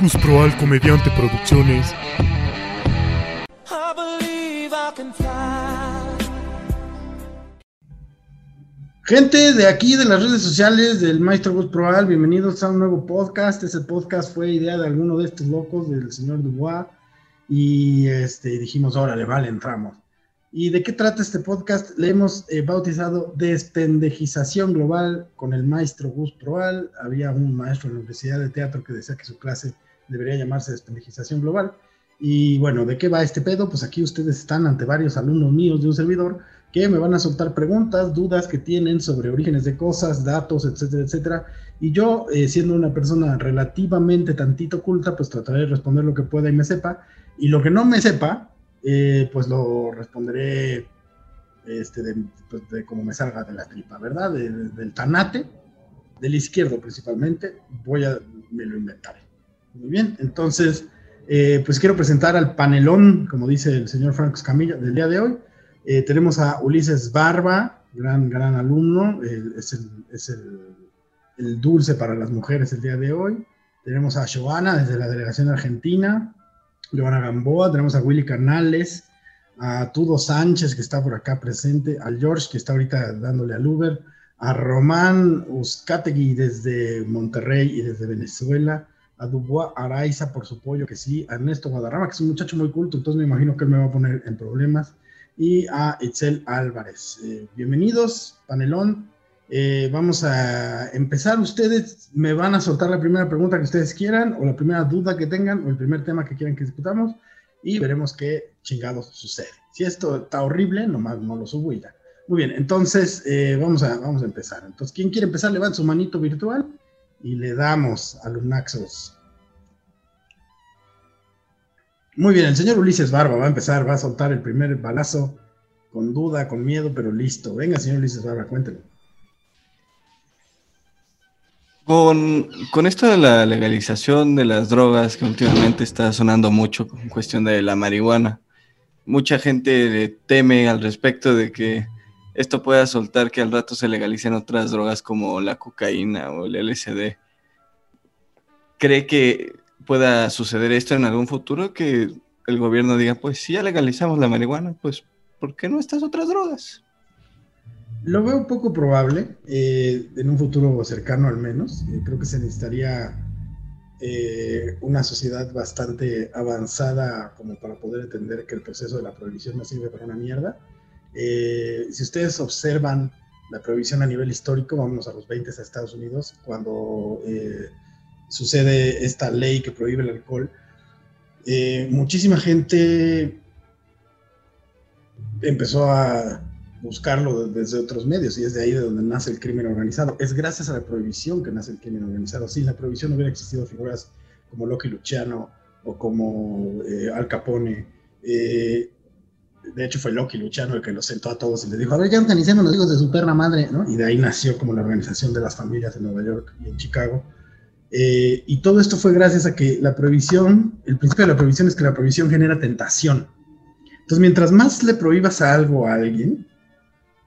Gus Proal Comediante Producciones. Gente de aquí, de las redes sociales del Maestro Gus Proal, bienvenidos a un nuevo podcast. Ese podcast fue idea de alguno de estos locos, del señor Dubois, y este, dijimos, órale, vale, entramos. ¿Y de qué trata este podcast? Le hemos eh, bautizado Despendejización Global con el maestro Gus Proal. Había un maestro en la Universidad de Teatro que decía que su clase debería llamarse Despendejización Global. Y bueno, ¿de qué va este pedo? Pues aquí ustedes están ante varios alumnos míos de un servidor que me van a soltar preguntas, dudas que tienen sobre orígenes de cosas, datos, etcétera, etcétera. Y yo, eh, siendo una persona relativamente tantito culta, pues trataré de responder lo que pueda y me sepa. Y lo que no me sepa, eh, pues lo responderé este, pues, de, como me salga de la tripa, ¿verdad? del tanate, del izquierdo principalmente, voy a, me lo inventaré. Muy bien, entonces, eh, pues quiero presentar al panelón, como dice el señor Franco Escamilla, del día de hoy. Eh, tenemos a Ulises Barba, gran, gran alumno, es, el, es el, dulce para las mujeres el día de hoy. Tenemos a Joana desde la delegación argentina, Giovanna Gamboa, tenemos a Willy Canales, a Tudo Sánchez, que está por acá presente, al George, que está ahorita dándole al Uber, a Román Uzcategui desde Monterrey y desde Venezuela, a Dubois Araiza por su pollo, que sí, a Ernesto Guadarrama, que es un muchacho muy culto, entonces me imagino que él me va a poner en problemas, y a Itzel Álvarez. Eh, bienvenidos, panelón. Eh, vamos a empezar. Ustedes me van a soltar la primera pregunta que ustedes quieran, o la primera duda que tengan, o el primer tema que quieran que discutamos, y veremos qué chingados sucede. Si esto está horrible, nomás no lo subo y ya. Muy bien, entonces eh, vamos, a, vamos a empezar. Entonces, ¿quién quiere empezar? Levanta su manito virtual y le damos a los Naxos. Muy bien, el señor Ulises Barba va a empezar, va a soltar el primer balazo con duda, con miedo, pero listo. Venga, señor Ulises Barba, cuéntelo. Con, con, esto de la legalización de las drogas que últimamente está sonando mucho con cuestión de la marihuana, mucha gente teme al respecto de que esto pueda soltar que al rato se legalicen otras drogas como la cocaína o el LSD. ¿Cree que pueda suceder esto en algún futuro? Que el gobierno diga, pues si ya legalizamos la marihuana, pues ¿por qué no estas otras drogas? Lo veo poco probable, eh, en un futuro cercano al menos. Eh, creo que se necesitaría eh, una sociedad bastante avanzada como para poder entender que el proceso de la prohibición no sirve para una mierda. Si ustedes observan la prohibición a nivel histórico, vamos a los 20 a Estados Unidos, cuando sucede esta ley que prohíbe el alcohol, muchísima gente empezó a buscarlo desde otros medios y es de ahí de donde nace el crimen organizado. Es gracias a la prohibición que nace el crimen organizado. Sin la prohibición no hubiera existido figuras como Loki Luciano o como eh, Al Capone. Eh, de hecho fue Loki Luciano el que los sentó a todos y les dijo, a ver, ya organicemos los hijos de su perra madre, ¿no? Y de ahí nació como la organización de las familias en Nueva York y en Chicago. Eh, y todo esto fue gracias a que la prohibición, el principio de la prohibición es que la prohibición genera tentación. Entonces, mientras más le prohíbas a algo a alguien,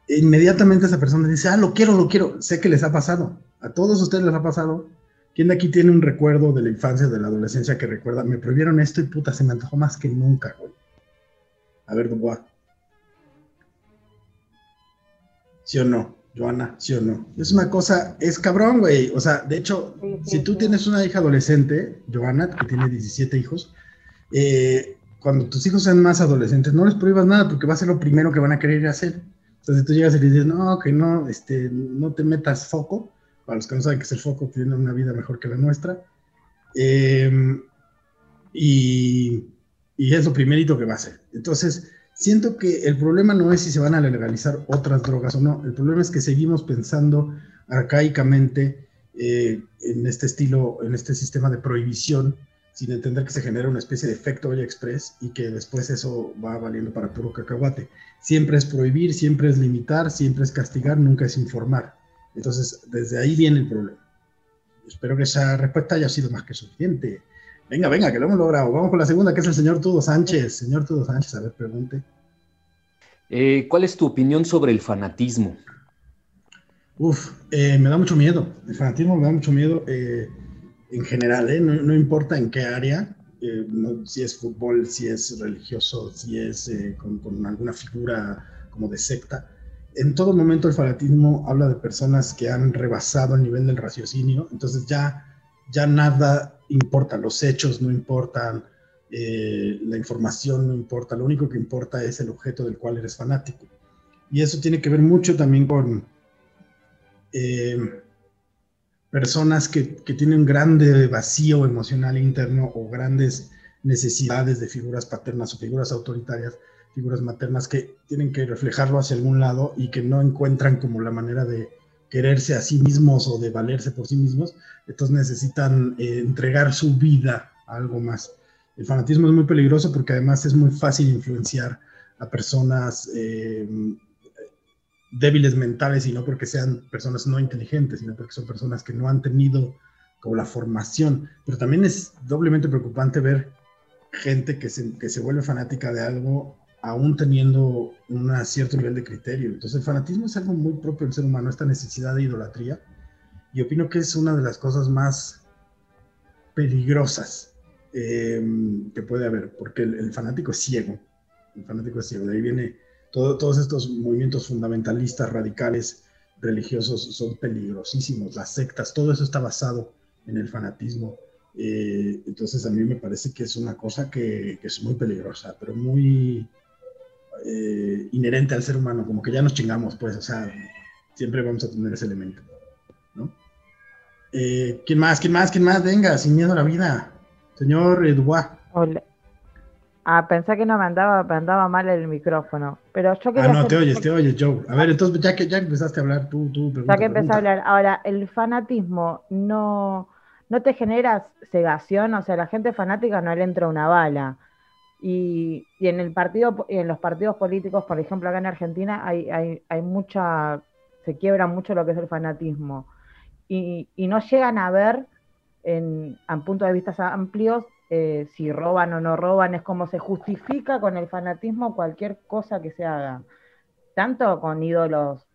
inmediatamente esa persona dice, ah, lo quiero, lo quiero. Sé que les ha pasado. A todos ustedes les ha pasado. ¿Quién de aquí tiene un recuerdo de la infancia, de la adolescencia que recuerda? Me prohibieron esto y puta, se me antojó más que nunca, güey. A ver, Dubois. ¿Sí o no? Joana, ¿sí o no? Es una cosa, es cabrón, güey. O sea, de hecho, si tú tienes una hija adolescente, Joana, que tiene 17 hijos, eh, cuando tus hijos sean más adolescentes, no les prohíbas nada porque va a ser lo primero que van a querer hacer. Entonces tú llegas y le dices, no, que no, este, no te metas foco, para los que no saben que es el foco, tiene una vida mejor que la nuestra. Em, y, y, es lo primerito que va a hacer. Entonces, siento que el problema no es si se van a legalizar otras drogas o no, el problema es que seguimos pensando arcaicamente eh, en este estilo, en este sistema de prohibición, sin entender que se genera una especie de efecto olla express y que después eso va valiendo para puro cacahuate. Siempre es prohibir, siempre es limitar, siempre es castigar, nunca es informar. Entonces, desde ahí viene el problema. Espero que esa respuesta haya sido más que suficiente. Venga, venga, que lo hemos logrado. Vamos con la segunda, que es el señor Tudo Sánchez. Señor Tudo Sánchez, a ver, pregunte. Eh, ¿Cuál es tu opinión sobre el fanatismo? Uf, eh, me da mucho miedo. El fanatismo me da mucho miedo. Eh, en general, ¿eh? no, importa en qué área, si es fútbol, si es religioso, si es con, con, alguna figura como de secta. En todo momento el fanatismo habla de personas que han rebasado el nivel del raciocinio, entonces ya, ya nada importa, los hechos no importan, la información no importa, lo único que importa es el objeto del cual eres fanático. Y eso tiene que ver mucho también con personas que, tienen un grande vacío emocional interno o grandes necesidades de figuras paternas o figuras autoritarias, figuras maternas que tienen que reflejarlo hacia algún lado y que no encuentran como la manera de quererse a sí mismos o de valerse por sí mismos, entonces necesitan eh, entregar su vida a algo más. El fanatismo es muy peligroso porque además es muy fácil influenciar a personas eh, débiles mentales y no porque sean personas no inteligentes, sino porque son personas que no han tenido como la formación. Pero también es doblemente preocupante ver gente que se, que se vuelve fanática de algo aún teniendo un cierto nivel de criterio. Entonces el fanatismo es algo muy propio del ser humano, esta necesidad de idolatría. Y opino que es una de las cosas más peligrosas eh, que puede haber, porque el, fanático es ciego. El fanático es ciego. De ahí viene todos estos movimientos fundamentalistas, radicales, religiosos, son peligrosísimos. Las sectas, todo eso está basado en el fanatismo. Eh, entonces a mí me parece que es una cosa que, es muy peligrosa, pero muy eh, inherente al ser humano, como que ya nos chingamos, pues, o sea, siempre vamos a tener ese elemento, ¿no? Eh, ¿Quién más? ¿Quién más? ¿Quién más? Venga, sin miedo a la vida. Señor Eduard. Hola. Ah, pensé que no me andaba, me andaba mal el micrófono. Pero yo Ah, no, te oyes, te oyes, Joe. A ver, entonces ya que ya empezaste a hablar, tú, tú Ya que empecé a hablar. Ahora, el fanatismo no, no te genera cegación, o sea, la gente fanática no le entra una bala. Y, y en el partido, en los partidos políticos, por ejemplo, acá en Argentina, hay, hay, hay mucha, se quiebra mucho lo que es el fanatismo. Y, y no llegan a ver en, en puntos de vista amplios eh, si roban o no roban, es como se justifica con el fanatismo cualquier cosa que se haga, tanto con ídolos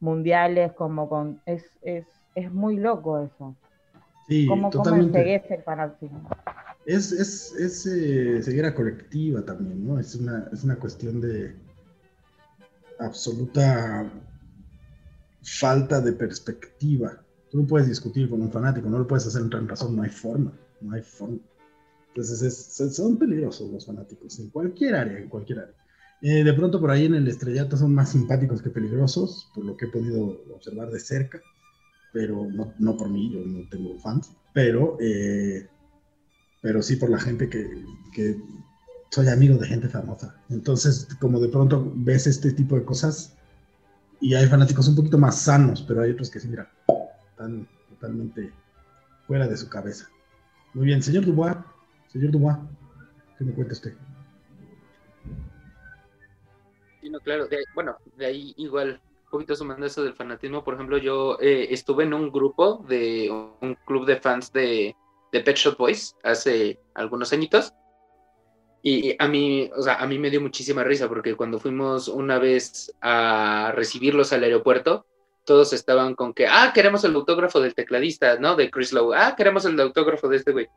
mundiales como con... Es, es, es muy loco eso. Sí, ¿Cómo, totalmente. el fanatismo? Es, es, es eh, ceguera colectiva también, ¿no? Es una, es una cuestión de absoluta falta de perspectiva. Tú no puedes discutir con un fanático, no lo puedes hacer en razón, no hay forma, no hay forma. Entonces son peligrosos los fanáticos, en cualquier área, en cualquier área. Eh, de pronto por ahí en el estrellato son más simpáticos que peligrosos, por lo que he podido observar de cerca, pero no, no por mí, yo no tengo fans, pero, eh, pero sí por la gente que, que soy amigo de gente famosa. Entonces, como de pronto ves este tipo de cosas, y hay fanáticos un poquito más sanos, pero hay otros que sí, mira, están totalmente fuera de su cabeza. Muy bien, señor Dubois. Señor Dubois, ¿qué me cuenta usted? Sí, no, claro, bueno, de ahí igual, un poquito sumando eso del fanatismo, por ejemplo, yo eh, estuve en un grupo de un club de fans de, de Pet Shop Boys hace algunos añitos. Y a mí, o sea, a mí me dio muchísima risa porque cuando fuimos una vez a recibirlos al aeropuerto, todos estaban con que, ah, queremos el autógrafo del tecladista, ¿no? De Chris Lowe, ah, queremos el autógrafo de este güey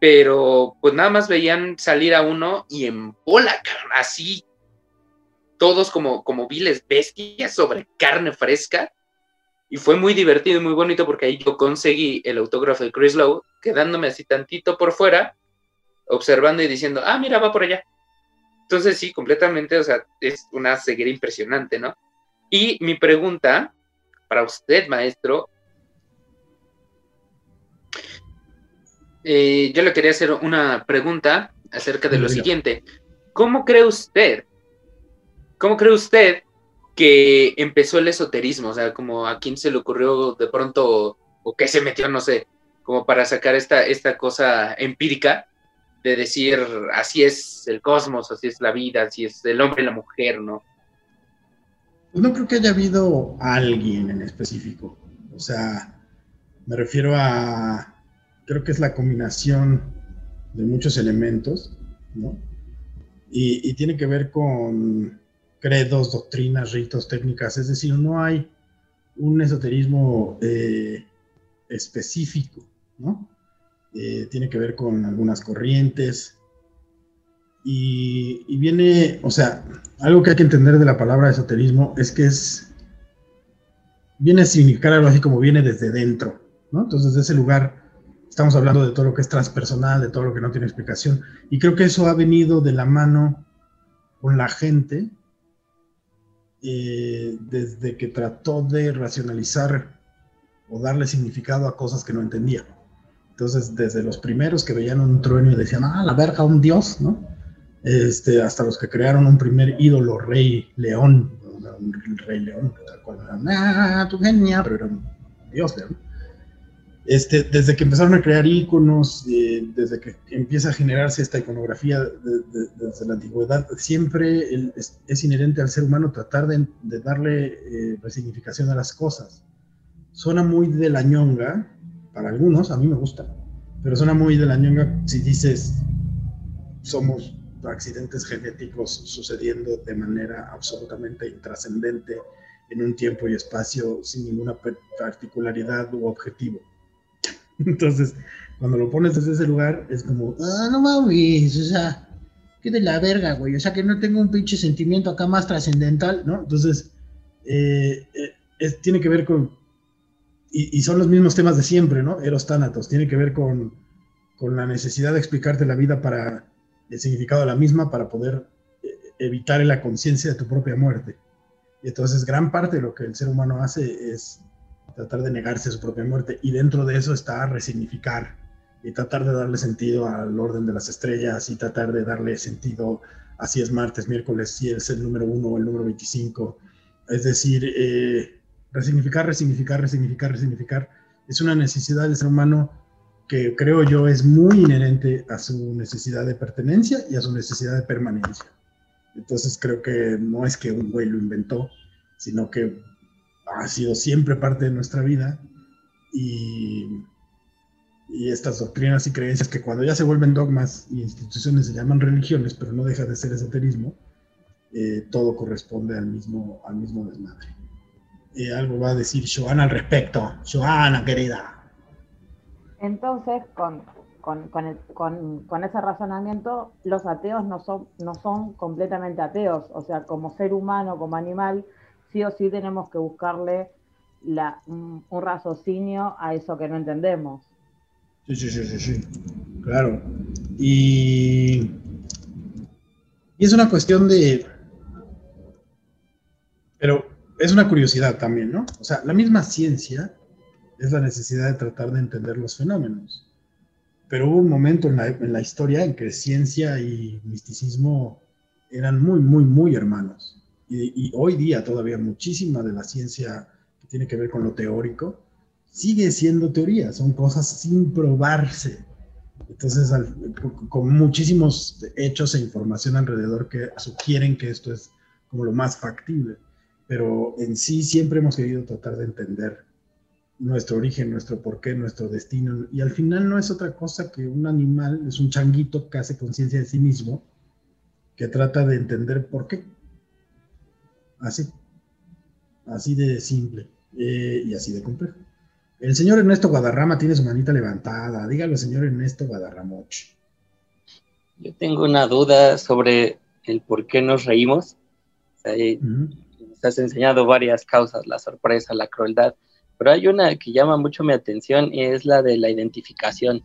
pero pues nada más veían salir a uno y en bola, así, todos como, como viles bestias sobre carne fresca. Y fue muy divertido y muy bonito porque ahí yo conseguí el autógrafo de Chris Lowe, quedándome así tantito por fuera, observando y diciendo, ah, mira, va por allá. Entonces sí, completamente, o sea, es una ceguera impresionante, ¿no? Y mi pregunta para usted, maestro, Eh, yo le quería hacer una pregunta acerca de lo siguiente. ¿Cómo cree usted? ¿Cómo cree usted que empezó el esoterismo? O sea, como a quién se le ocurrió de pronto o qué se metió, no sé, como para sacar esta, esta cosa empírica de decir así es el cosmos, así es la vida, así es el hombre y la mujer, ¿no? Pues no creo que haya habido alguien en específico. O sea, me refiero a creo que es la combinación de muchos elementos, ¿no? Y, tiene que ver con credos, doctrinas, ritos, técnicas, es decir, no hay un esoterismo eh, específico, ¿no? Eh, tiene que ver con algunas corrientes. Y, y, viene, o sea, algo que hay que entender de la palabra esoterismo es que es, viene a significar algo así como viene desde dentro, ¿no? Entonces, de ese lugar estamos hablando de todo lo que es transpersonal, de todo lo que no tiene explicación. Y creo que eso ha venido de la mano con la gente eh, desde que trató de racionalizar o darle significado a cosas que no entendía. Entonces, desde los primeros que veían un trueno y decían, ah, la verga, un dios, ¿no? Este, hasta los que crearon un primer ídolo, rey león, un rey león, tal cual, ah, tu genia, pero era un dios león. Este, desde que empezaron a crear íconos, eh, desde que empieza a generarse esta iconografía desde la antigüedad, siempre es, inherente al ser humano tratar de, darle eh, resignificación a las cosas. Suena muy de la ñonga, para algunos, a mí me gusta, pero suena muy de la ñonga si dices somos accidentes genéticos sucediendo de manera absolutamente intrascendente en un tiempo y espacio sin ninguna particularidad u objetivo. Entonces, cuando lo pones desde ese lugar, es como, ah, no mames, o sea, qué de la verga, güey, o sea, que no tengo un pinche sentimiento acá más trascendental, ¿no? Entonces, eh, eh, tiene que ver con, y, son los mismos temas de siempre, ¿no? Eros Tánatos, tiene que ver con, con la necesidad de explicarte la vida para el significado de la misma, para poder eh, evitar la conciencia de tu propia muerte. Y entonces, gran parte de lo que el ser humano hace es tratar de negarse a su propia muerte. Y dentro de eso está resignificar y tratar de darle sentido al orden de las estrellas y tratar de darle sentido a si es martes, miércoles, si es el número uno o el número 25. Es decir, eh, resignificar, resignificar, resignificar, resignificar. Es una necesidad del ser humano que creo yo es muy inherente a su necesidad de pertenencia y a su necesidad de permanencia. Entonces creo que no es que un güey lo inventó, sino que ha sido siempre parte de nuestra vida y, y estas doctrinas y creencias que cuando ya se vuelven dogmas y instituciones se llaman religiones, pero no deja de ser esoterismo, eh, todo corresponde al mismo, al mismo desmadre. Eh, algo va a decir Joana al respecto. Joana, querida. Entonces, con, con, con, con, ese razonamiento, los ateos no son, no son completamente ateos. O sea, como ser humano, como animal, sí o sí tenemos que buscarle la, un, raciocinio a eso que no entendemos. Sí, sí, sí, sí, sí. Claro. Y, y es una cuestión de... Pero es una curiosidad también, ¿no? O sea, la misma ciencia es la necesidad de tratar de entender los fenómenos. Pero hubo un momento en la, en la historia en que ciencia y misticismo eran muy, muy, muy hermanos y, hoy día todavía muchísima de la ciencia que tiene que ver con lo teórico sigue siendo teoría, son cosas sin probarse. Entonces, con muchísimos hechos e información alrededor que sugieren que esto es como lo más factible, pero en sí siempre hemos querido tratar de entender nuestro origen, nuestro porqué, nuestro destino, y al final no es otra cosa que un animal, es un changuito que hace conciencia de sí mismo, que trata de entender por qué. Así. Así de simple eh, y así de complejo. El señor Ernesto Guadarrama tiene su manita levantada. Dígalo, señor Ernesto Guadarramoch. Yo tengo una duda sobre el por qué nos reímos. Nos has enseñado varias causas, la sorpresa, la crueldad, pero hay una que llama mucho mi atención y es la de la identificación.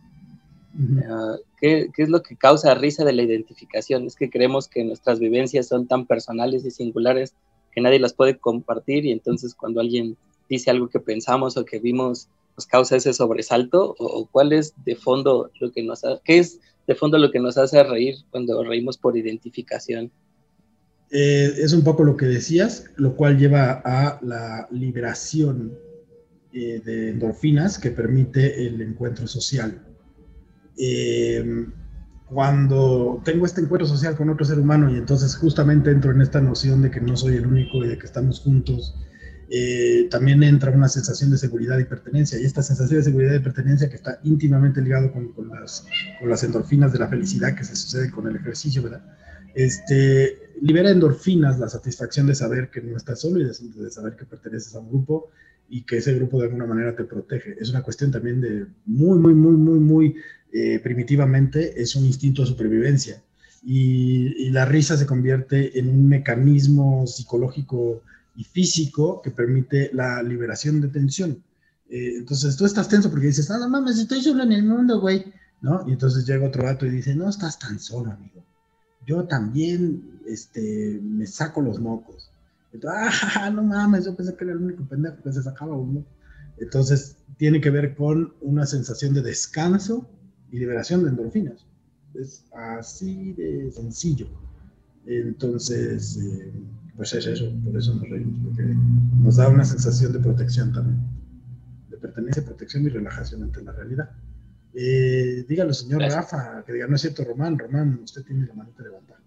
Ah, ¿qué, ¿Qué es lo que causa risa de la identificación? Es que creemos que nuestras vivencias son tan personales y singulares que nadie las puede compartir y entonces cuando alguien dice algo que pensamos o que vimos nos causa ese sobresalto o, cuál es de fondo lo que nos hace, qué es de fondo lo que nos hace reír cuando reímos por identificación. Eh, es un poco lo que decías, lo cual lleva a la liberación eh, de endorfinas que permite el encuentro social. Eh, cuando tengo este encuentro social con otro ser humano y entonces justamente entro en esta noción de que no soy el único y de que estamos juntos, eh, también entra una sensación de seguridad y pertenencia. Y esta sensación de seguridad y pertenencia que está íntimamente ligado con, con, las, con las endorfinas de la felicidad que se sucede con el ejercicio, ¿verdad? Este, libera endorfinas la satisfacción de saber que no estás solo y de, de saber que perteneces a un grupo y que ese grupo de alguna manera te protege. Es una cuestión también de muy, muy, muy, muy, muy eh, primitivamente, es un instinto de supervivencia. Y, la risa se convierte en un mecanismo psicológico y físico que permite la liberación de tensión. Eh, entonces tú estás tenso porque dices, ah, no mames, estoy solo en el mundo, güey, ¿no? Y entonces llega otro rato y dice, no estás tan solo, amigo. Yo también este, me saco los mocos ah, no mames, yo pensé que era el único pendejo que se sacaba uno. Entonces, tiene que ver con una sensación de descanso y liberación de endorfinas. Es así de sencillo. Entonces, eh, pues es eso, por eso nos reímos, porque nos da una sensación de protección también, de pertenencia, protección y relajación ante la realidad. Eh, dígalo, señor Rafa, que diga, no es cierto, Román, Román, usted tiene la manita levantada.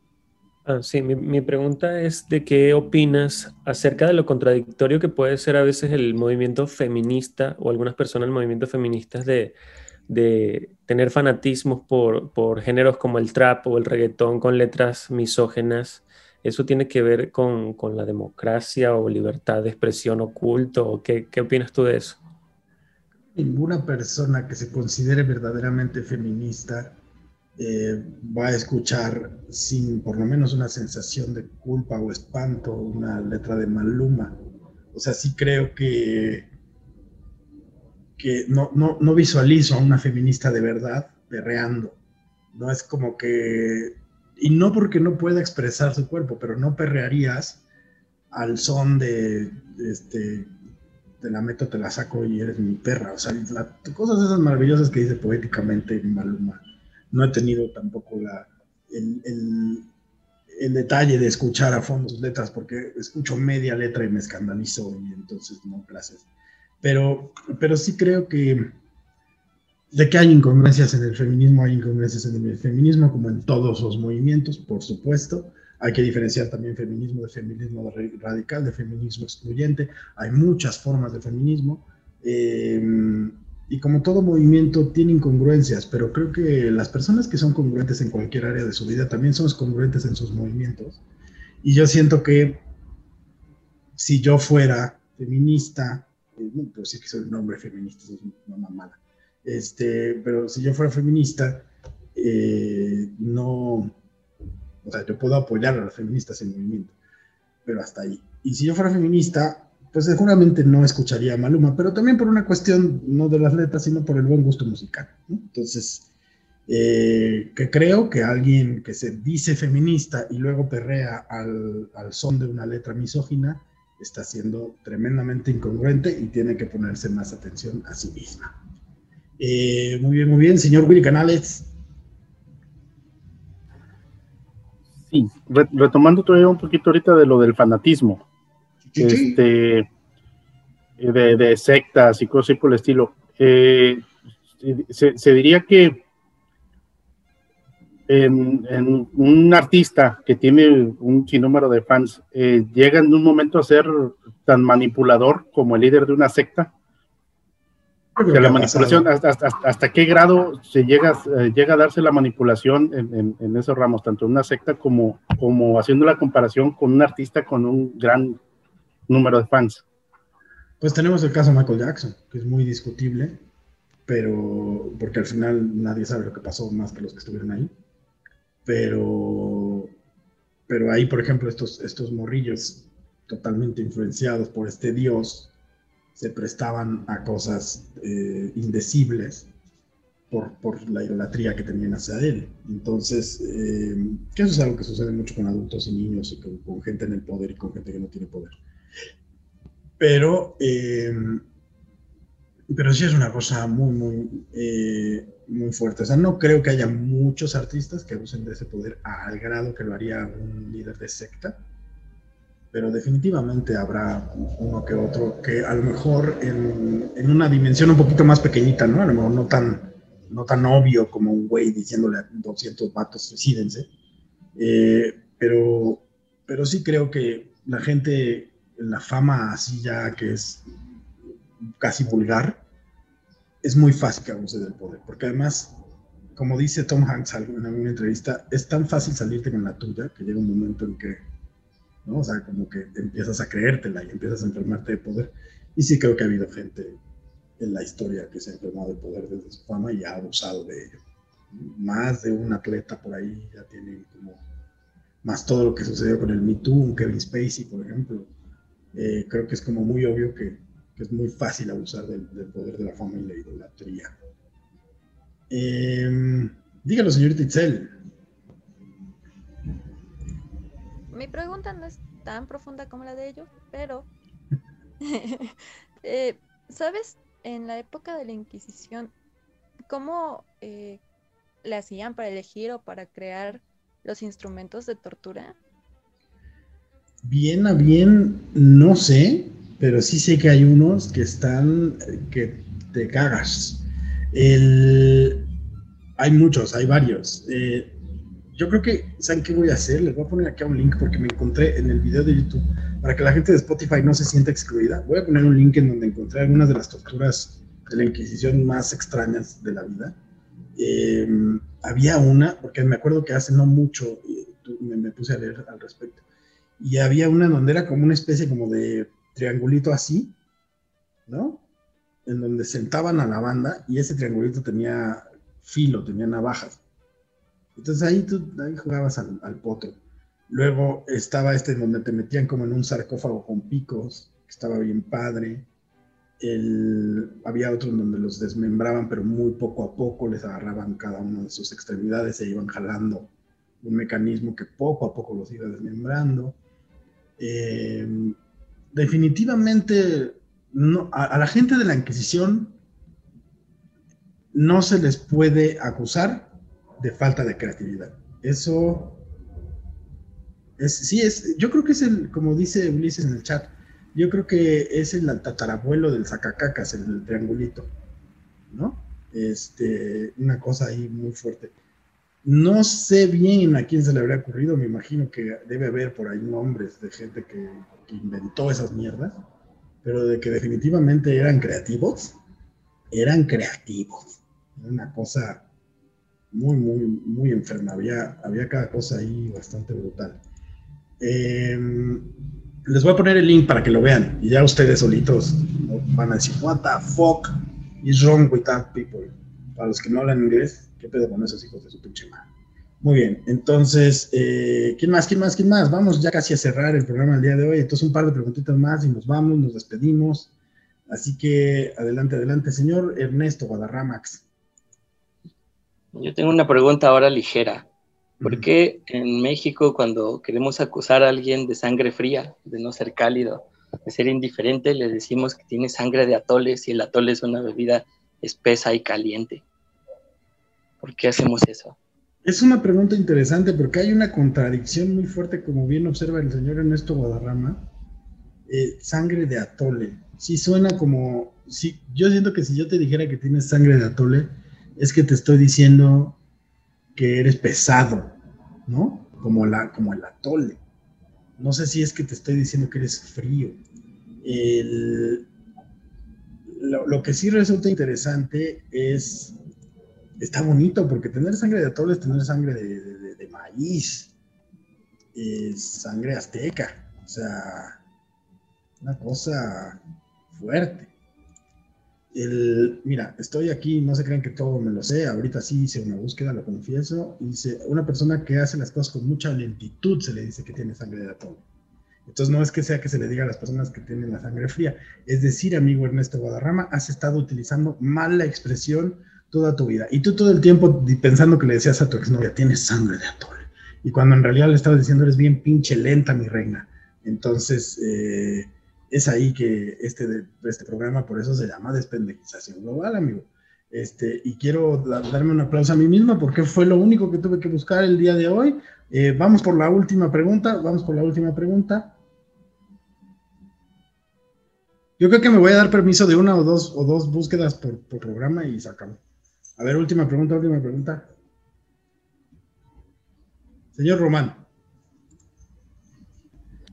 Ah, sí, mi, pregunta es de qué opinas acerca de lo contradictorio que puede ser a veces el movimiento feminista o algunas personas del movimiento feministas de, tener fanatismos por, por, géneros como el trap o el reggaetón con letras misógenas. ¿Eso tiene que ver con, la democracia o libertad de expresión oculto? ¿O qué, qué opinas tú de eso? Ninguna persona que se considere verdaderamente feminista eh, va a escuchar sin por lo menos una sensación de culpa o espanto una letra de Maluma. O sea, sí creo que, que no, no, no visualizo a una feminista de verdad perreando. No es como que, y no porque no pueda expresar su cuerpo, pero no perrearías al son de, este, te la meto, te la saco y eres mi perra. O sea, cosas esas maravillosas que dice poéticamente Maluma no he tenido tampoco la, el, detalle de escuchar a fondo sus letras, porque escucho media letra y me escandalizo y entonces no, gracias. Pero, pero sí creo que de que hay incongruencias en el feminismo, hay incongruencias en el feminismo como en todos los movimientos, por supuesto. Hay que diferenciar también feminismo de feminismo radical, de feminismo excluyente. Hay muchas formas de feminismo. Eh, y como todo movimiento tiene incongruencias, pero creo que las personas que son congruentes en cualquier área de su vida también son congruentes en sus movimientos. Y yo siento que si yo fuera feminista, eh, pues sí que soy un hombre feminista, es una mamada. Este, pero si yo fuera feminista, eh, no, o sea, yo puedo apoyar a las feministas en movimiento, pero hasta ahí. Y si yo fuera feminista, pues seguramente no escucharía a Maluma, pero también por una cuestión no de las letras, sino por el buen gusto musical. Entonces, eh, que creo que alguien que se dice feminista y luego perrea al, son de una letra misógina, está siendo tremendamente incongruente y tiene que ponerse más atención a sí misma. Eh, muy bien, muy bien, señor Willy Canales. Sí, retomando todavía un poquito ahorita de lo del fanatismo este, de, sectas y cosas por el estilo. Eh, se, diría que en, un artista que tiene un sinnúmero de fans eh, llega en un momento a ser tan manipulador como el líder de una secta. la manipulación, hasta, qué grado se llega, eh, llega a darse la manipulación en, esos ramos, tanto en una secta como, como haciendo la comparación con un artista con un gran número de fans. Pues tenemos el caso de Michael Jackson, que es muy discutible, pero porque al final nadie sabe lo que pasó más que los que estuvieron ahí. Pero, pero ahí, por ejemplo, estos, estos morrillos totalmente influenciados por este dios se prestaban a cosas eh, indecibles por, por, la idolatría que tenían hacia él. Entonces, eh, que eso es algo que sucede mucho con adultos y niños y con gente en el poder y con gente que no tiene poder. Pero, eh, pero sí es una cosa muy, muy, eh, muy fuerte. O sea, no creo que haya muchos artistas que usen de ese poder al grado que lo haría un líder de secta, pero definitivamente habrá uno que otro que a lo mejor en, en una dimensión un poquito más pequeñita, ¿no? A lo mejor no tan, no tan obvio como un güey diciéndole a 200 vatos suicídense, eh, pero, pero sí creo que la gente la fama así ya que es casi vulgar, es muy fácil que abuse del poder, porque además, como dice Tom Hanks en alguna entrevista, es tan fácil salirte con la tuya que llega un momento en que, ¿no? O sea, como que empiezas a creértela y empiezas a enfermarte de poder. Y sí creo que ha habido gente en la historia que se ha enfermado del poder desde su fama y ha abusado de ello. Más de un atleta por ahí ya tiene como, más todo lo que sucedió con el Me Too, Kevin Spacey, por ejemplo. Eh, creo que es como muy obvio que, es muy fácil abusar del, poder de la fama y la idolatría. Eh, dígalo, señorita Itzel. Mi pregunta no es tan profunda como la de ellos, pero eh, ¿sabes? En la época de la Inquisición, ¿cómo eh, le hacían para elegir o para crear los instrumentos de tortura? Bien a bien, no sé, pero sí sé que hay unos que están, que te cagas. hay muchos, hay varios. Eh, yo creo que, ¿saben qué voy a hacer? Les voy a poner aquí un link porque me encontré en el video de YouTube para que la gente de Spotify no se sienta excluida. Voy a poner un link en donde encontré algunas de las torturas de la Inquisición más extrañas de la vida. Em, había una, porque me acuerdo que hace no mucho me, me, puse a leer al respecto, y había una donde era como una especie como de triangulito así, ¿no? En donde sentaban a la banda y ese triangulito tenía filo, tenía navajas. Entonces ahí tú ahí jugabas al, potro. Luego estaba este en donde te metían como en un sarcófago con picos, que estaba bien padre. había otro en donde los desmembraban, pero muy poco a poco les agarraban cada una de sus extremidades e iban jalando un mecanismo que poco a poco los iba desmembrando. Em, definitivamente a, la gente de la Inquisición no se les puede acusar de falta de creatividad. Eso es, sí, es, yo creo que es el, como dice Ulises en el chat, yo creo que es el tatarabuelo del sacacacas, el, triangulito, ¿no? Este, una cosa ahí muy fuerte. No sé bien a quién se le habría ocurrido, me imagino que debe haber por ahí nombres de gente que, inventó esas mierdas, pero de que definitivamente eran creativos, eran creativos. Era una cosa muy, muy, muy enferma. Había, había cada cosa ahí bastante brutal. Em, les voy a poner el link para que lo vean y ya ustedes solitos van a decir, what the fuck is wrong with that people? Para los que no hablan inglés, ¿qué pedo con esos hijos de su pinche madre? Muy bien, entonces, eh, ¿quién más? ¿Quién más? ¿Quién más? Vamos ya casi a cerrar el programa el día de hoy. Entonces, un par de preguntitas más y nos vamos, nos despedimos. Así que adelante, adelante, señor Ernesto Guadarramax. Yo tengo una pregunta ahora ligera. ¿Por qué en México cuando queremos acusar a alguien de sangre fría, de no ser cálido, de ser indiferente, le decimos que tiene sangre de atoles y el atole es una bebida espesa y caliente? ¿Por qué hacemos eso? Es una pregunta interesante porque hay una contradicción muy fuerte, como bien observa el señor Ernesto Guadarrama. Eh, sangre de atole. Sí suena como, sí, yo siento que si yo te dijera que tienes sangre de atole, es que te estoy diciendo que eres pesado, ¿no? Como, la, como el atole. No sé si es que te estoy diciendo que eres frío. lo, que sí resulta interesante es, está bonito, porque tener sangre de atole es tener sangre de, maíz, es sangre azteca, o sea, una cosa fuerte mira, estoy aquí, no se crean que todo me lo sé, ahorita sí hice una búsqueda, lo confieso, dice, una persona que hace las cosas con mucha lentitud se le dice que tiene sangre de atole. Entonces no es que sea que se le diga a las personas que tienen la sangre fría, es decir, amigo Ernesto Guadarrama, has estado utilizando mal la expresión toda tu vida. Y tú todo el tiempo pensando que le decías a tu exnovia, tienes sangre de atole. Y cuando en realidad le estabas diciendo, eres bien pinche lenta, mi reina. Entonces, eh, es ahí que este, este programa por eso se llama Despendejización Global, amigo. Este, y quiero darme un aplauso a mí mismo porque fue lo único que tuve que buscar el día de hoy. Eh, vamos por la última pregunta, vamos por la última pregunta. Yo creo que me voy a dar permiso de una o dos, o dos búsquedas por, por programa y se acabó. A ver, última pregunta, última pregunta. Señor Román.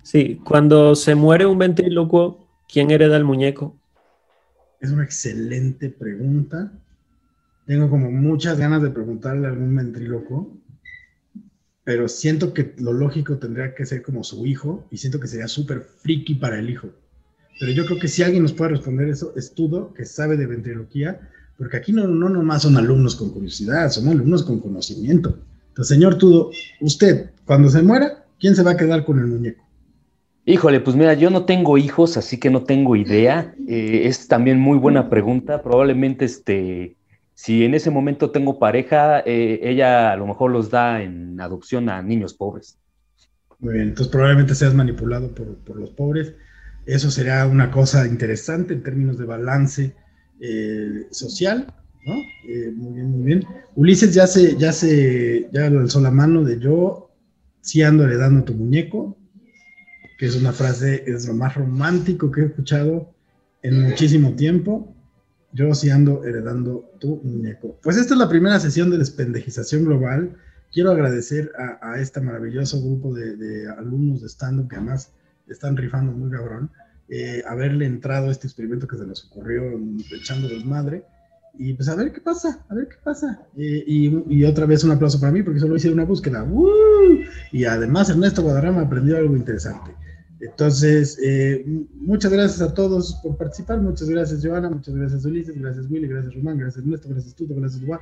Sí, cuando se muere un ventrílocuo, ¿quién hereda el muñeco? Es una excelente pregunta. Tengo como muchas ganas de preguntarle a algún ventrílocuo, pero siento que lo lógico tendría que ser como su hijo y siento que sería súper friki para el hijo. pero yo creo que si alguien nos puede responder eso, es Tudo, que sabe de ventriloquía, porque aquí no, no nomás son alumnos con curiosidad, son alumnos con conocimiento. Entonces, señor Tudo, usted, cuando se muera, ¿quién se va a quedar con el muñeco? Híjole, pues mira, yo no tengo hijos, así que no tengo idea. Eh, es también muy buena pregunta. Probablemente, este, si en ese momento tengo pareja, eh, ella a lo mejor los da en adopción a niños pobres. Muy bien, entonces probablemente seas manipulado por, por los pobres. Eso será una cosa interesante en términos de balance eh, social, ¿no? Eh, muy bien, muy bien. Ulises ya se, ya se, ya alzó la mano de yo, sí ando heredando tu muñeco, que es una frase, es lo más romántico que he escuchado en muchísimo tiempo. Yo sí ando heredando tu muñeco. Pues esta es la primera sesión de despendejización global. Quiero agradecer a, a este maravilloso grupo de, de alumnos de stand-up que además están rifando muy cabrón, eh, haberle entrado a este experimento que se nos ocurrió echando desmadre. Y pues a ver qué pasa, a ver qué pasa. Eh, y, y, otra vez un aplauso para mí porque solo hice una búsqueda. Y además Ernesto Guadarrama aprendió algo interesante. Entonces, eh, muchas gracias a todos por participar. Muchas gracias, Joana. Muchas gracias, Ulises. Gracias, Willy. Gracias, Román. Gracias, Ernesto. Gracias, Tuto. Gracias, Juan.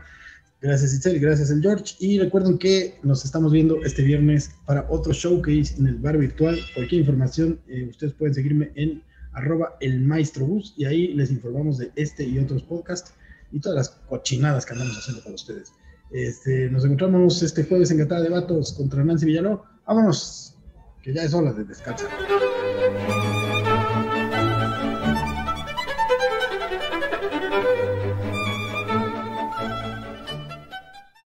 Gracias Itzel, gracias el George. Y recuerden que nos estamos viendo este viernes para otro showcase en el bar virtual. Cualquier información, eh, ustedes pueden seguirme en arroba el maestro y ahí les informamos de este y otros podcasts y todas las cochinadas que andamos haciendo para ustedes. Este, nos encontramos este jueves en Catada de Vatos contra Nancy Villaló. Vámonos, que ya es hora de descansar.